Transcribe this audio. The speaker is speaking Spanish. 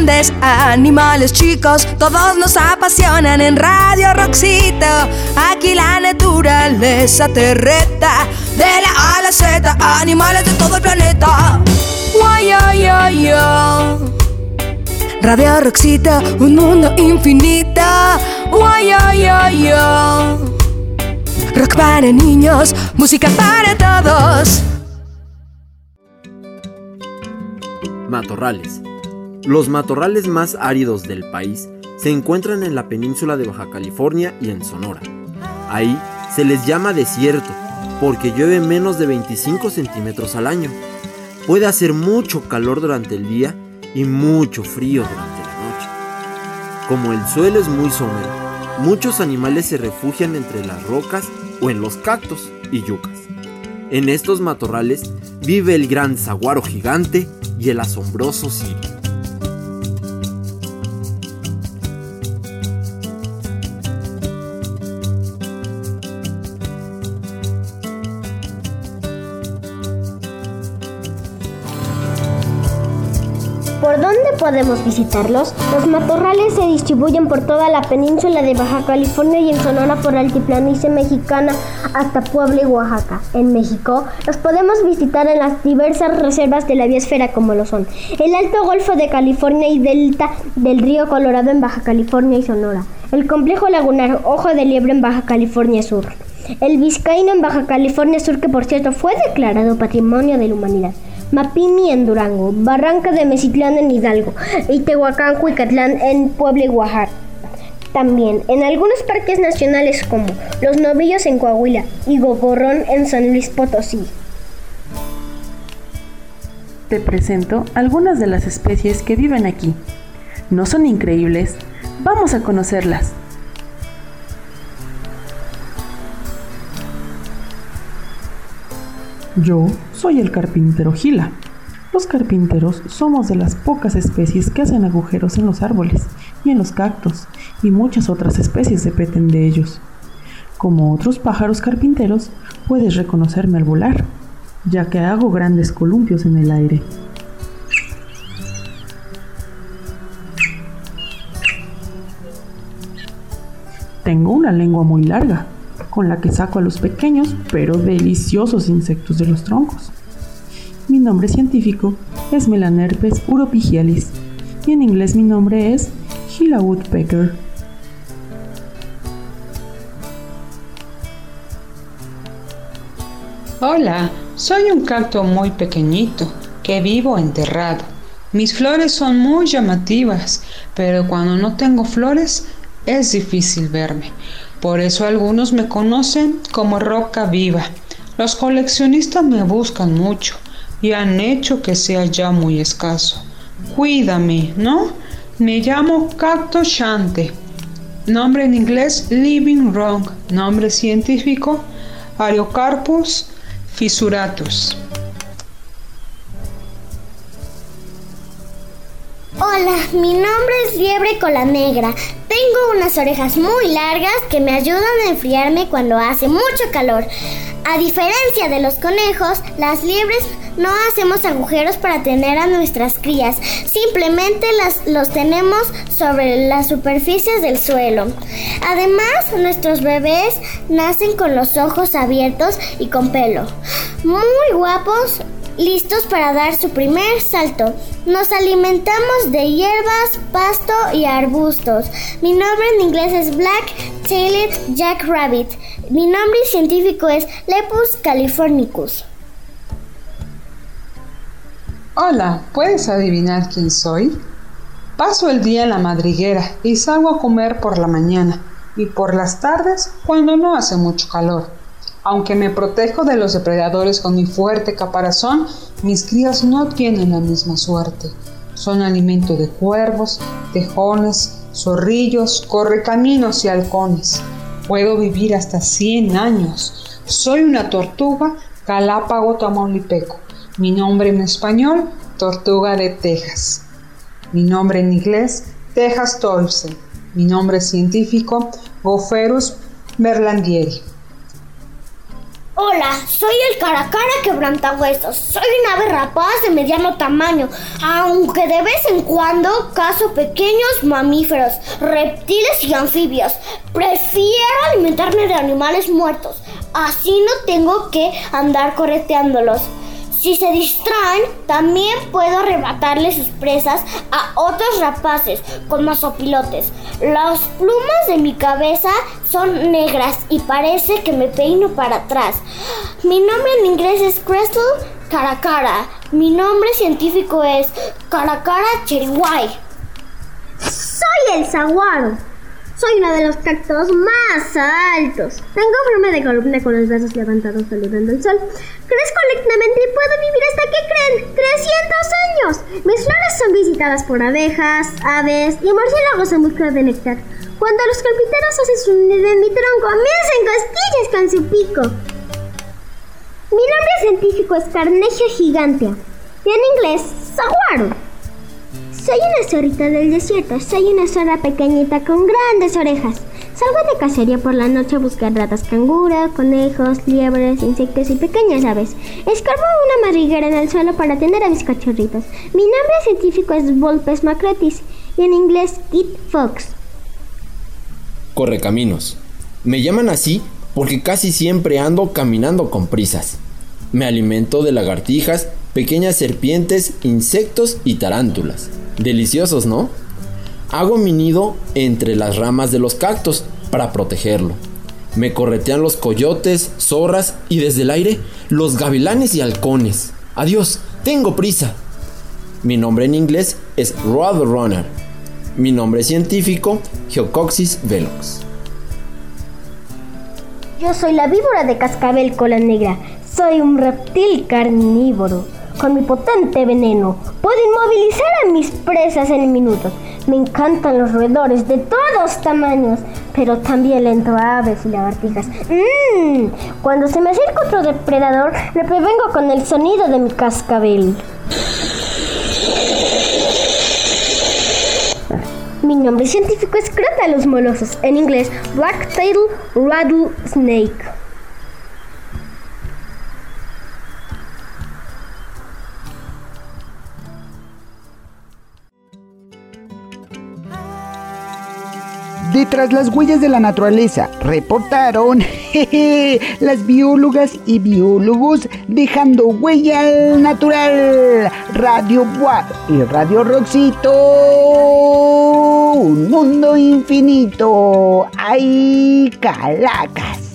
grandes, animales chicos, todos nos apasionan en Radio Roxito. Aquí la naturaleza te reta, de la A la Z, animales de todo el planeta. Radio Roxito, un mundo infinito. Rock para niños, música para todos. Matorrales. Los matorrales más áridos del país se encuentran en la península de Baja California y en Sonora. Ahí se les llama desierto porque llueve menos de 25 centímetros al año. Puede hacer mucho calor durante el día y mucho frío durante la noche. Como el suelo es muy somero, muchos animales se refugian entre las rocas o en los cactos y yucas. En estos matorrales vive el gran saguaro gigante y el asombroso Sirio. ¿Por dónde podemos visitarlos? Los matorrales se distribuyen por toda la península de Baja California y en Sonora por altiplanicie mexicana hasta Puebla y Oaxaca. En México los podemos visitar en las diversas reservas de la biosfera como lo son el Alto Golfo de California y Delta del Río Colorado en Baja California y Sonora, el Complejo Lagunar Ojo de Liebre en Baja California Sur, el Vizcaíno en Baja California Sur que por cierto fue declarado Patrimonio de la Humanidad. Mapimi en Durango, Barranca de Mecitlán en Hidalgo y Tehuacán, Cuicatlán en Puebla y Oaxaca. También en algunos parques nacionales como Los Novillos en Coahuila y Gogorrón en San Luis Potosí. Te presento algunas de las especies que viven aquí. ¿No son increíbles? Vamos a conocerlas. Yo soy el carpintero Gila. Los carpinteros somos de las pocas especies que hacen agujeros en los árboles y en los cactus, y muchas otras especies dependen de ellos. Como otros pájaros carpinteros, puedes reconocerme al volar, ya que hago grandes columpios en el aire. Tengo una lengua muy larga, con la que saco a los pequeños pero deliciosos insectos de los troncos. Mi nombre científico es Melanerpes uropigialis y en inglés mi nombre es Gila Woodpecker. Hola, soy un cacto muy pequeñito que vivo enterrado. Mis flores son muy llamativas, pero cuando no tengo flores es difícil verme. Por eso algunos me conocen como roca viva. Los coleccionistas me buscan mucho y han hecho que sea ya muy escaso. Cuídame, ¿no? Me llamo Cacto Shante. Nombre en inglés Living Wrong. Nombre científico Ariocarpus fisuratus. Hola, mi nombre es Liebre Cola Negra. Tengo unas orejas muy largas que me ayudan a enfriarme cuando hace mucho calor. A diferencia de los conejos, las liebres no hacemos agujeros para tener a nuestras crías, simplemente las, los tenemos sobre las superficies del suelo. Además, nuestros bebés nacen con los ojos abiertos y con pelo. Muy guapos, listos para dar su primer salto. Nos alimentamos de hierbas, pasto y arbustos. Mi nombre en inglés es Black Tailed Jack Rabbit. Mi nombre científico es Lepus californicus. Hola, ¿puedes adivinar quién soy? Paso el día en la madriguera y salgo a comer por la mañana y por las tardes cuando no hace mucho calor. Aunque me protejo de los depredadores con mi fuerte caparazón, mis crías no tienen la misma suerte. Son alimento de cuervos, tejones, zorrillos, correcaminos y halcones. Puedo vivir hasta 100 años. Soy una tortuga Galápago tamaulipeco. Mi nombre en español, tortuga de Texas. Mi nombre en inglés, Texas Tolsen. Mi nombre científico, Gopherus merlandieri. Hola, soy el caracara quebrantahuesos. Soy un ave rapaz de mediano tamaño, aunque de vez en cuando cazo pequeños mamíferos, reptiles y anfibios. Prefiero alimentarme de animales muertos, así no tengo que andar correteándolos. Si se distraen, también puedo arrebatarle sus presas a otros rapaces con mazopilotes. Las plumas de mi cabeza son negras y parece que me peino para atrás. Mi nombre en inglés es Crystal Caracara. Mi nombre científico es Caracara cheriwai. Soy el saguaro. Soy uno de los cactos más altos. Tengo forma de columna con los brazos levantados saludando el sol. Crezco lentamente y puedo vivir hasta que creen 300 años. Mis flores son visitadas por abejas, aves y murciélagos en busca de néctar. Cuando los carpinteros hacen su nido en mi tronco, me hacen costillas con su pico. Mi nombre científico es Carnegie gigantea y en inglés, saguaro. Soy una zorrita del desierto, soy una zorra pequeñita con grandes orejas. Salgo de cacería por la noche a buscar ratas cangura, conejos, liebres, insectos y pequeñas aves. Escarbo una madriguera en el suelo para atender a mis cachorritos. Mi nombre científico es Volpes macrotis y en inglés Kit Fox. Correcaminos. Me llaman así porque casi siempre ando caminando con prisas. Me alimento de lagartijas, pequeñas serpientes, insectos y tarántulas. Deliciosos, ¿no? Hago mi nido entre las ramas de los cactos para protegerlo. Me corretean los coyotes, zorras y desde el aire los gavilanes y halcones. Adiós, tengo prisa. Mi nombre en inglés es Roadrunner. Mi nombre científico, Geocoxis velox. Yo soy la víbora de cascabel cola negra. Soy un reptil carnívoro. Con mi potente veneno puedo inmovilizar a mis presas en minutos. Me encantan los roedores de todos tamaños, pero también le entro a aves y lagartijas. Mmm, cuando se me acerca otro depredador, le prevengo con el sonido de mi cascabel. Mi nombre científico es Crotalus molosos, en inglés Blacktail Rattlesnake. Detrás las huellas de la naturaleza reportaron las biólogas y biólogos dejando huella natural. Radio Buap y Radio Roxito. Un mundo infinito. ¡Ay, calacas!